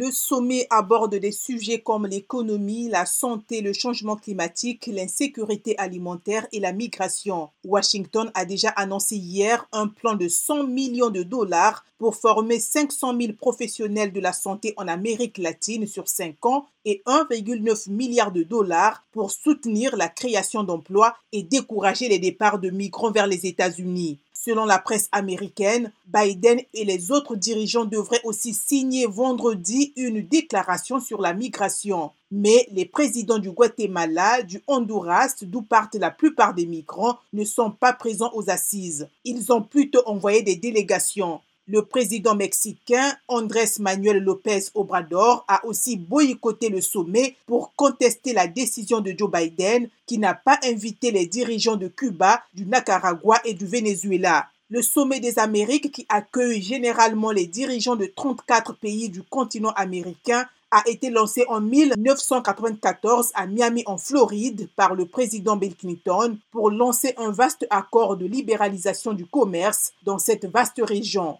Le sommet aborde des sujets comme l'économie, la santé, le changement climatique, l'insécurité alimentaire et la migration. Washington a déjà annoncé hier un plan de 100 millions de dollars pour former 500 000 professionnels de la santé en Amérique latine sur 5 ans et 1,9 milliard de dollars pour soutenir la création d'emplois et décourager les départs de migrants vers les États-Unis. Selon la presse américaine, Biden et les autres dirigeants devraient aussi signer vendredi une déclaration sur la migration. Mais les présidents du Guatemala, du Honduras, d'où partent la plupart des migrants, ne sont pas présents aux assises. Ils ont plutôt envoyé des délégations. Le président mexicain Andrés Manuel López Obrador a aussi boycotté le sommet pour contester la décision de Joe Biden qui n'a pas invité les dirigeants de Cuba, du Nicaragua et du Venezuela. Le sommet des Amériques qui accueille généralement les dirigeants de 34 pays du continent américain a été lancé en 1994 à Miami en Floride par le président Bill Clinton pour lancer un vaste accord de libéralisation du commerce dans cette vaste région.